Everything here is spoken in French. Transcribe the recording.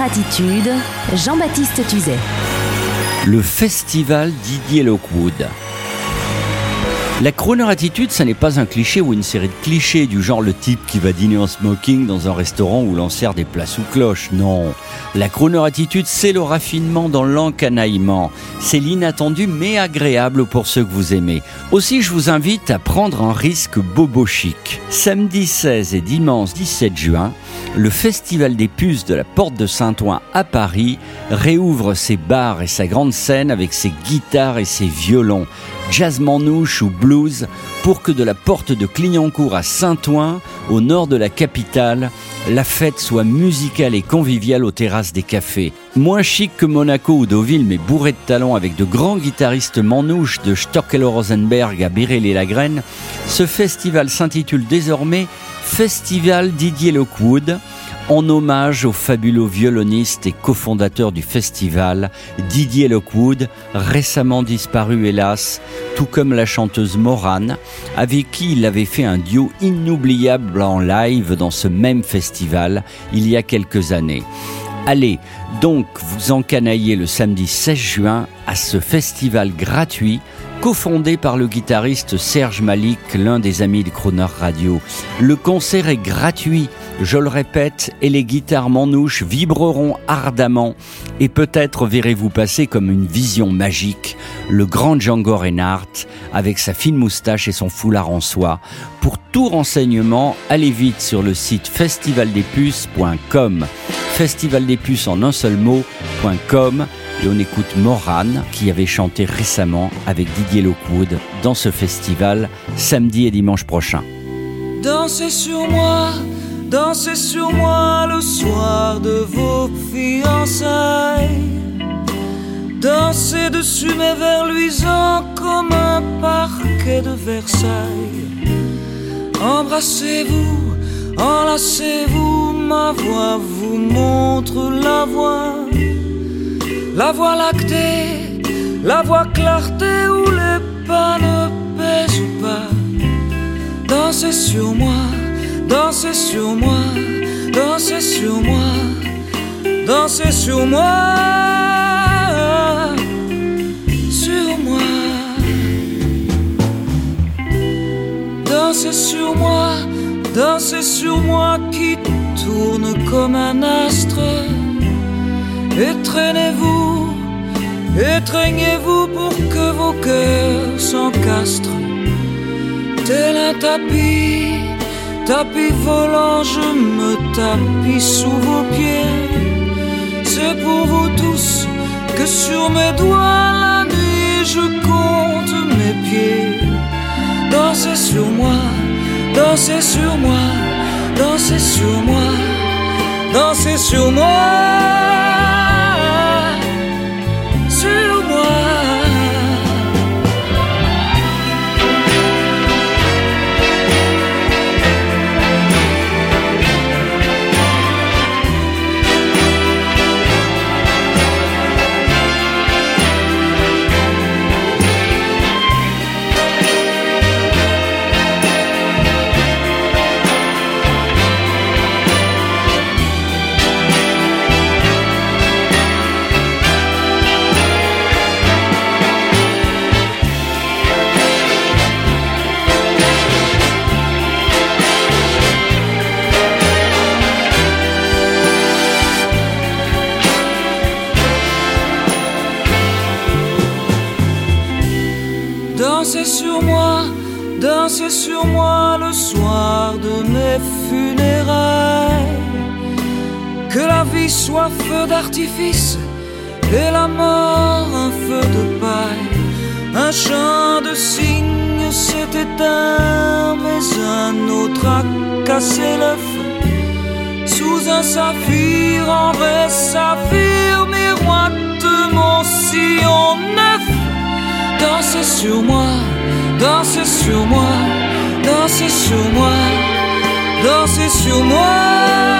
Attitude, Jean-Baptiste Tuzet. Le festival Didier Lockwood. La Croner attitude, ça n'est pas un cliché ou une série de clichés du genre le type qui va dîner en smoking dans un restaurant où l'on sert des plats sous cloche. Non. La Croner attitude, c'est le raffinement dans l'encanaillement. C'est l'inattendu mais agréable pour ceux que vous aimez. Aussi, je vous invite à prendre un risque bobo chic. Samedi 16 et dimanche 17 juin, le Festival des Puces de la Porte de Saint-Ouen à Paris réouvre ses bars et sa grande scène avec ses guitares et ses violons jazz ou pour que de la porte de Clignancourt à Saint-Ouen, au nord de la capitale, la fête soit musicale et conviviale aux terrasses des cafés. Moins chic que Monaco ou Deauville, mais bourré de talent avec de grands guitaristes manouches de Stockel Rosenberg à Birel-et-Lagraine, ce festival s'intitule désormais Festival Didier Lockwood en hommage au fabuleux violoniste et cofondateur du festival, Didier Lockwood, récemment disparu hélas, tout comme la chanteuse Morane, avec qui il avait fait un duo inoubliable en live dans ce même festival il y a quelques années. Allez, donc vous encanaillez le samedi 16 juin à ce festival gratuit cofondé par le guitariste Serge Malik, l'un des amis de Croner Radio. Le concert est gratuit, je le répète, et les guitares manouches vibreront ardemment, et peut-être verrez-vous passer comme une vision magique le grand Django Reinhardt avec sa fine moustache et son foulard en soie. Pour tout renseignement, allez vite sur le site festivaldespuces.com. Festival des puces en un seul mot.com et on écoute Morane qui avait chanté récemment avec Didier Lockwood dans ce festival samedi et dimanche prochain. Dansez sur moi, dansez sur moi le soir de vos fiançailles. Dansez dessus mes vers luisants comme un parquet de Versailles. Embrassez-vous, enlacez-vous, ma voix vous montre la voie la voie lactée, la voie clarté où les pas ne pèsent pas. Dansez sur moi, dansez sur moi, dansez sur moi, dansez sur moi, sur moi. Dansez sur moi, dansez sur moi qui tourne comme un astre. Étreignez-vous, étreignez-vous pour que vos cœurs s'encastrent. Tel un tapis, tapis volant, je me tapis sous vos pieds. C'est pour vous tous que sur mes doigts la nuit je compte mes pieds. Dansez sur moi, dansez sur moi, dansez sur moi, dansez sur moi. Dansez sur moi, dansez sur moi le soir de mes funérailles. Que la vie soit feu d'artifice et la mort un feu de paille. Un chant de cygne s'est éteint, mais un autre a cassé le feu. Sous un saphir, en vrai saphir, Dansez sur moi, dansez sur moi, dansez sur moi, dansez sur moi.